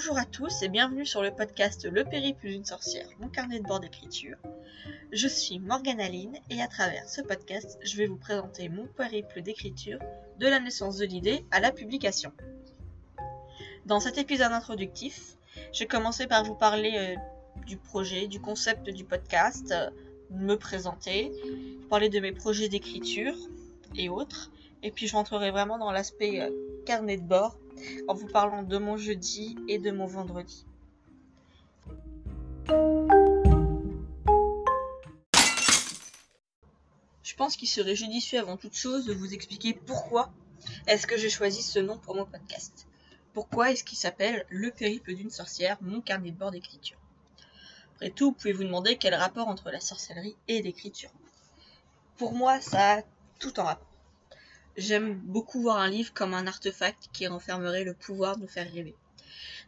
Bonjour à tous et bienvenue sur le podcast Le périple d'une sorcière, mon carnet de bord d'écriture. Je suis Morgane Aline et à travers ce podcast, je vais vous présenter mon périple d'écriture de la naissance de l'idée à la publication. Dans cet épisode introductif, j'ai commencé par vous parler euh, du projet, du concept du podcast, euh, me présenter, parler de mes projets d'écriture et autres, et puis je rentrerai vraiment dans l'aspect euh, carnet de bord en vous parlant de mon jeudi et de mon vendredi. Je pense qu'il serait judicieux avant toute chose de vous expliquer pourquoi est-ce que j'ai choisi ce nom pour mon podcast. Pourquoi est-ce qu'il s'appelle Le périple d'une sorcière, mon carnet de bord d'écriture. Après tout, vous pouvez vous demander quel rapport entre la sorcellerie et l'écriture? Pour moi, ça a tout en rapport. J'aime beaucoup voir un livre comme un artefact qui renfermerait le pouvoir de nous faire rêver,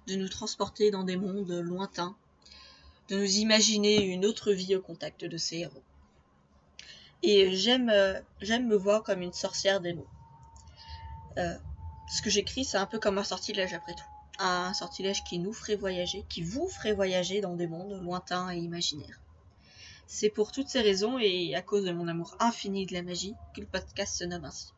de nous transporter dans des mondes lointains, de nous imaginer une autre vie au contact de ces héros. Et j'aime euh, me voir comme une sorcière des mots. Euh, ce que j'écris, c'est un peu comme un sortilège après tout. Un sortilège qui nous ferait voyager, qui vous ferait voyager dans des mondes lointains et imaginaires. C'est pour toutes ces raisons et à cause de mon amour infini de la magie que le podcast se nomme ainsi.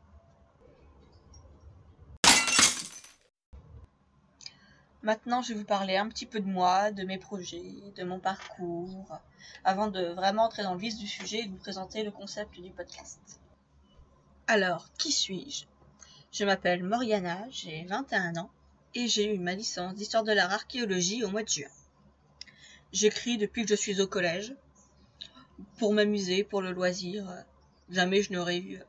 Maintenant, je vais vous parler un petit peu de moi, de mes projets, de mon parcours, avant de vraiment entrer dans le vif du sujet et de vous présenter le concept du podcast. Alors, qui suis-je? Je, m'appelle Moriana, j'ai 21 ans et j'ai eu ma licence d'histoire de l'art archéologie au mois de juin. J'écris depuis que je suis au collège, pour m'amuser, pour le loisir. Jamais je n'aurais eu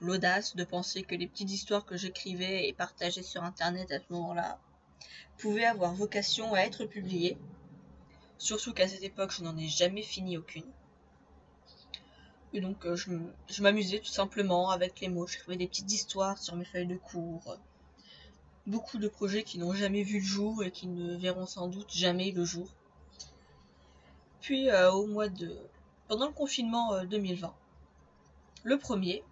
l'audace de penser que les petites histoires que j'écrivais et partageais sur internet à ce moment-là pouvait avoir vocation à être publié, surtout qu'à cette époque je n'en ai jamais fini aucune. Et donc euh, je, m'amusais tout simplement avec les mots, je trouvais des petites histoires sur mes feuilles de cours, beaucoup de projets qui n'ont jamais vu le jour et qui ne verront sans doute jamais le jour. Puis euh, au mois de... pendant le confinement 2020, euh, le premier,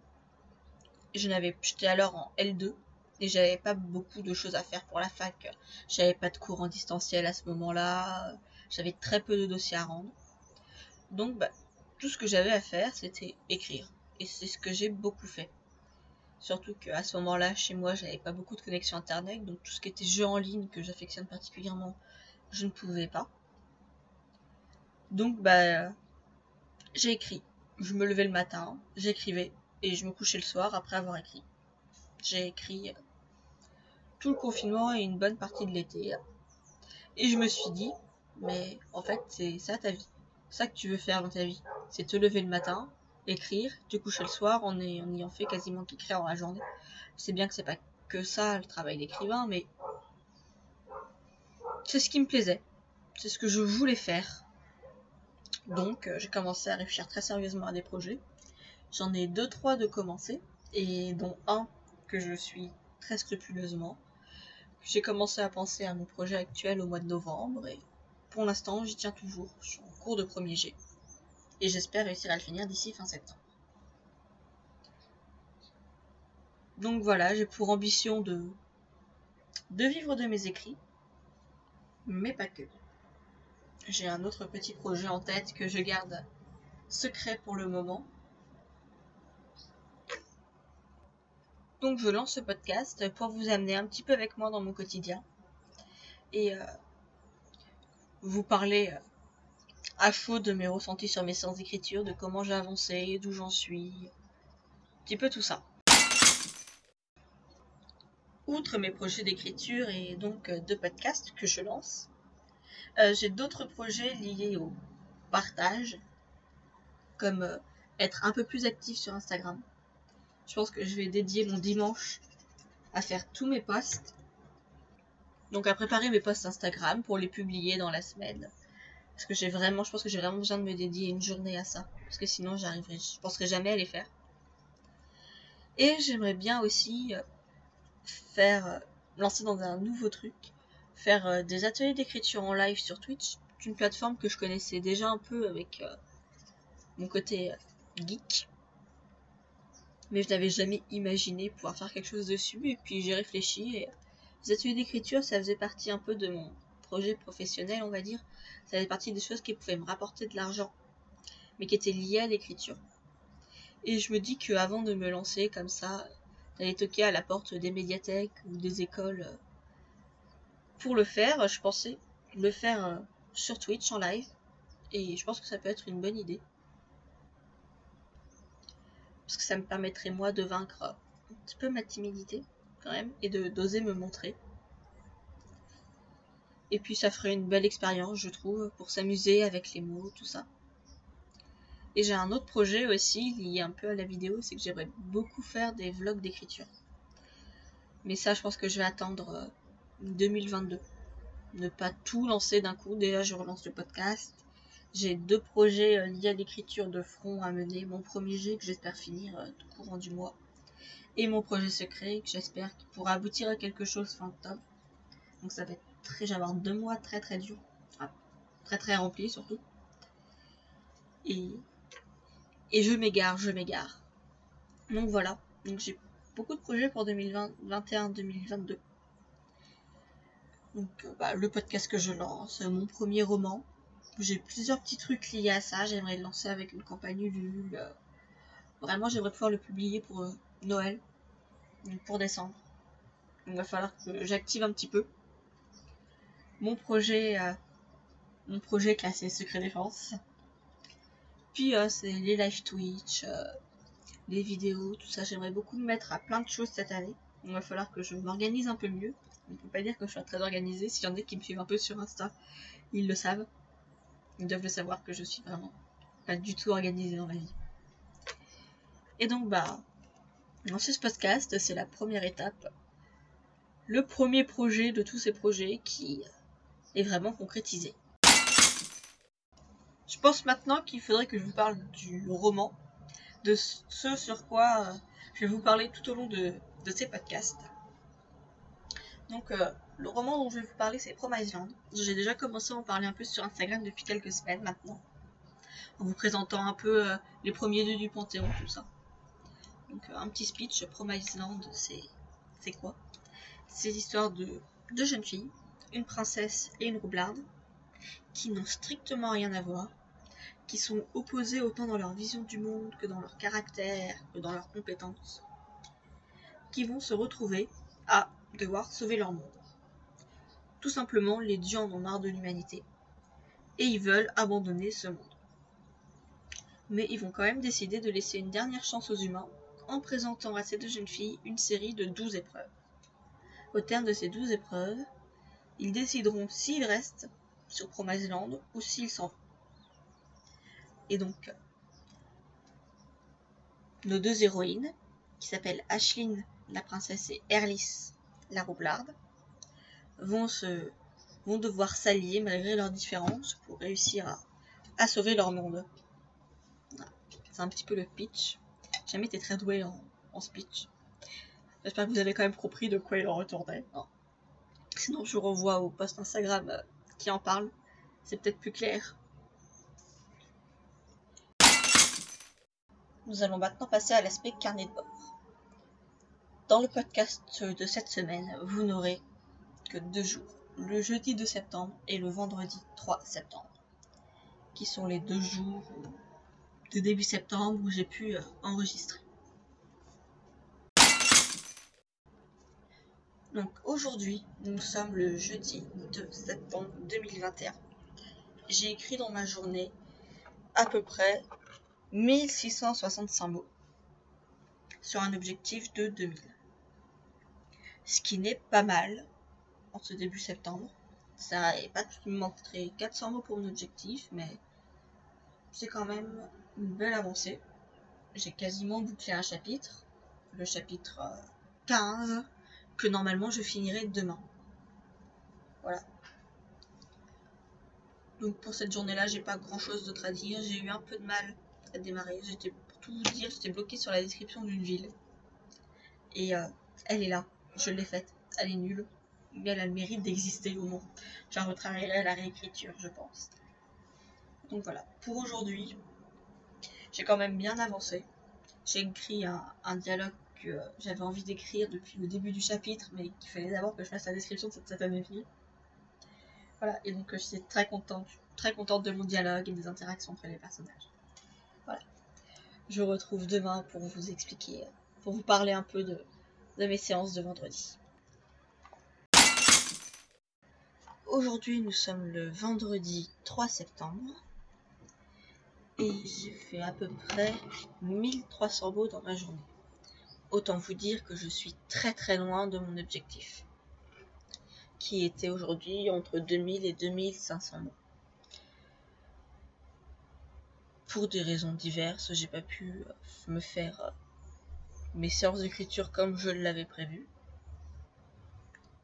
je n'avais, j'étais alors en L2, et j'avais pas beaucoup de choses à faire pour la fac. J'avais pas de cours en distanciel à ce moment-là, j'avais très peu de dossiers à rendre. Donc bah, tout ce que j'avais à faire, c'était écrire. Et c'est ce que j'ai beaucoup fait. Surtout qu'à ce moment-là, chez moi, j'avais pas beaucoup de connexion internet, donc tout ce qui était jeu en ligne que j'affectionne particulièrement, je ne pouvais pas. Donc bah j'ai écrit. Je me levais le matin, j'écrivais et je me couchais le soir après avoir écrit. J'ai écrit tout le confinement et une bonne partie de l'été. Et je me suis dit, mais en fait, c'est ça ta vie. Ça que tu veux faire dans ta vie. C'est te lever le matin, écrire, te coucher le soir en, ayant fait quasiment qu'écrire dans la journée. C'est bien que c'est pas que ça le travail d'écrivain, mais c'est ce qui me plaisait. C'est ce que je voulais faire. Donc, euh, j'ai commencé à réfléchir très sérieusement à des projets. J'en ai deux, trois de commencer, et dont un que je suis très scrupuleusement. J'ai commencé à penser à mon projet actuel au mois de novembre et pour l'instant j'y tiens toujours. Je suis en cours de premier G et j'espère réussir à le finir d'ici fin septembre. Donc voilà, j'ai pour ambition de, de vivre de mes écrits, mais pas que. J'ai un autre petit projet en tête que je garde secret pour le moment, Donc je lance ce podcast pour vous amener un petit peu avec moi dans mon quotidien. Et euh, vous parler euh, à chaud de mes ressentis sur mes séances d'écriture, de comment j'ai avancé, d'où j'en suis, un petit peu tout ça. Outre mes projets d'écriture et donc euh, de podcast que je lance, j'ai d'autres projets liés au partage, comme être un peu plus actif sur Instagram, je pense que je vais dédier mon dimanche à faire tous mes posts. Donc à préparer mes posts Instagram pour les publier dans la semaine. Parce que j'ai vraiment, je pense que j'ai vraiment besoin de me dédier une journée à ça. Parce que sinon j'arriverai, je penserai jamais à les faire. Et j'aimerais bien aussi euh, faire, euh, lancer dans un nouveau truc, faire euh, des ateliers d'écriture en live sur Twitch. une plateforme que je connaissais déjà un peu avec mon côté geek mais je n'avais jamais imaginé pouvoir faire quelque chose dessus. Et puis j'ai réfléchi et les ateliers d'écriture, ça faisait partie un peu de mon projet professionnel, on va dire, ça fait partie des choses qui pouvaient me rapporter de l'argent, mais qui étaient liées à l'écriture. Et je me dis qu'avant de me lancer comme ça, d'aller toquer à la porte des médiathèques ou des écoles euh, pour le faire, je pensais le faire euh, sur Twitch en live. Et je pense que ça peut être une bonne idée. Parce que ça me permettrait moi de vaincre un petit peu ma timidité quand même et de d'oser me montrer. Et puis ça ferait une belle expérience, je trouve, pour s'amuser avec les mots, tout ça. Et j'ai un autre projet aussi lié un peu à la vidéo, c'est que j'aimerais beaucoup faire des vlogs d'écriture. Mais ça, je pense que je vais attendre 2022. Euh, ne pas tout lancer d'un coup. Déjà, je relance le podcast. J'ai deux projets euh, liés à l'écriture de front à mener. Mon premier jet que j'espère finir euh, tout courant du mois. Et mon projet secret que j'espère qu'il pourra aboutir à quelque chose fin octobre. Donc ça va être très... J'avais deux mois très très durs. très très remplis surtout. Et et je m'égare, je m'égare. Donc voilà. Donc j'ai beaucoup de projets pour 2021-2022. Donc euh, bah, le podcast que je lance, mon premier roman. J'ai plusieurs petits trucs liés à ça. J'aimerais le lancer avec une campagne Ulule. Euh, vraiment, j'aimerais pouvoir le publier pour euh, Noël. pour décembre. Il va falloir que j'active un petit peu. Mon projet, mon projet classé secret défense. Puis euh, c'est les live Twitch, euh, les vidéos, tout ça. J'aimerais beaucoup me mettre à plein de choses cette année. Il va falloir que je m'organise un peu mieux. On peut pas dire que je sois très organisée. S'il y en a qui me suivent un peu sur Insta, ils le savent. Ils doivent le savoir que je suis vraiment pas du tout organisée dans la vie. Et donc bah, lancer ce podcast, c'est la première étape. Le premier projet de tous ces projets qui est vraiment concrétisé. Je pense maintenant qu'il faudrait que je vous parle du roman, de ce sur quoi euh, je vais vous parler tout au long de, ces podcasts. Donc, euh, le roman dont je vais vous parler, c'est Promise Land. J'ai déjà commencé à en parler un peu sur Instagram depuis quelques semaines maintenant, en vous présentant un peu euh, les premiers deux du Panthéon, tout ça. Donc, un petit speech, Promise Land, c'est quoi? C'est l'histoire de deux jeunes filles, une princesse et une roublarde, qui n'ont strictement rien à voir, qui sont opposés autant dans leur vision du monde que dans leur caractère, que dans leurs compétences, qui vont se retrouver à devoir sauver leur monde. Tout simplement, les dieux en ont marre de l'humanité et ils veulent abandonner ce monde. Mais ils vont quand même décider de laisser une dernière chance aux humains en présentant à ces deux jeunes filles une série de douze épreuves. Au terme de ces douze épreuves, ils décideront s'ils restent sur Promise Land ou s'ils s'en vont. Et donc, nos deux héroïnes, qui s'appellent Ashlyn, la princesse, et Erlis, la roublarde, vont, se, vont devoir s'allier malgré leurs différences pour réussir à, sauver leur monde. C'est un petit peu le pitch. J'ai jamais été très douée en, speech. J'espère que vous avez quand même compris de quoi il en retournait. Sinon, je vous renvoie au post Instagram euh, qui en parle. C'est peut-être plus clair. Nous allons maintenant passer à l'aspect carnet de bord. Dans le podcast de cette semaine, vous n'aurez que deux jours, le jeudi 2 septembre et le vendredi 3 septembre, qui sont les deux jours de début septembre où j'ai pu euh, enregistrer. Donc aujourd'hui, nous sommes le jeudi 2 septembre 2021. J'ai écrit dans ma journée à peu près 1665 mots sur un objectif de 2000. Ce qui n'est pas mal en ce début septembre. Ça n'est pas tout, il me manquerait 400 mots pour mon objectif, mais c'est quand même une belle avancée. J'ai quasiment bouclé un chapitre, le chapitre 15, euh, que normalement je finirai demain. Voilà. Donc pour cette journée-là, j'ai pas grand chose d'autre à dire. J'ai eu un peu de mal à démarrer. J'étais, pour tout vous dire, j'étais bloquée sur la description d'une ville. Et euh, elle est là. Je l'ai faite. Elle est nulle. Mais elle a le mérite d'exister au moins. J'en retravaillerai à la réécriture, je pense. Donc voilà. Pour aujourd'hui, j'ai quand même bien avancé. J'ai écrit un, dialogue que j'avais envie d'écrire depuis le début du chapitre, mais qu'il fallait d'abord que je fasse la description de cette satanée fille. Voilà, et donc je suis très contente, très contente de mon dialogue et des interactions entre les personnages. Voilà. Je retrouve demain pour vous expliquer, pour vous parler un peu de, de mes séances de vendredi. Aujourd'hui, nous sommes le vendredi 3 septembre. Et j'ai fait à peu près 1300 mots dans ma journée. Autant vous dire que je suis très très loin de mon objectif. Qui était aujourd'hui entre 2000 et 2500 mots. Pour des raisons diverses, j'ai pas pu me faire mes séances d'écriture comme je l'avais prévu.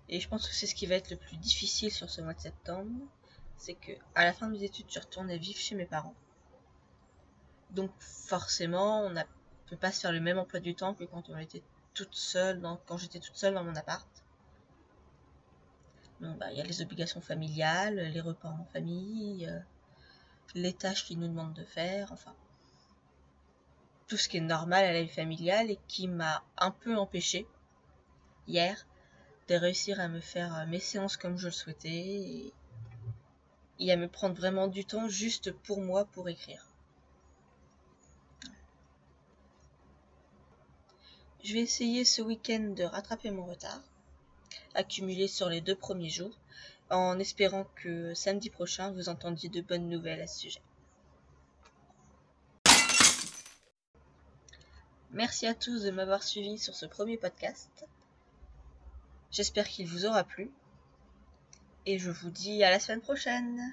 Et je pense que c'est ce qui va être le plus difficile sur ce mois de septembre, c'est que à la fin de mes études, je retourne à vivre chez mes parents. Donc forcément, on ne peut pas se faire le même emploi du temps que quand on était toute seule, quand j'étais toute seule dans mon appart. Bah, il y a les obligations familiales, les repas en famille, euh, les tâches qu'ils nous demandent de faire, enfin tout ce qui est normal à la vie familiale et qui m'a un peu empêché hier de réussir à me faire euh, mes séances comme je le souhaitais et, à me prendre vraiment du temps juste pour moi pour écrire. Je vais essayer ce week-end de rattraper mon retard, accumulé sur les deux premiers jours, en espérant que samedi prochain vous entendiez de bonnes nouvelles à ce sujet. Merci à tous de m'avoir suivi sur ce premier podcast. J'espère qu'il vous aura plu. Et je vous dis à la semaine prochaine.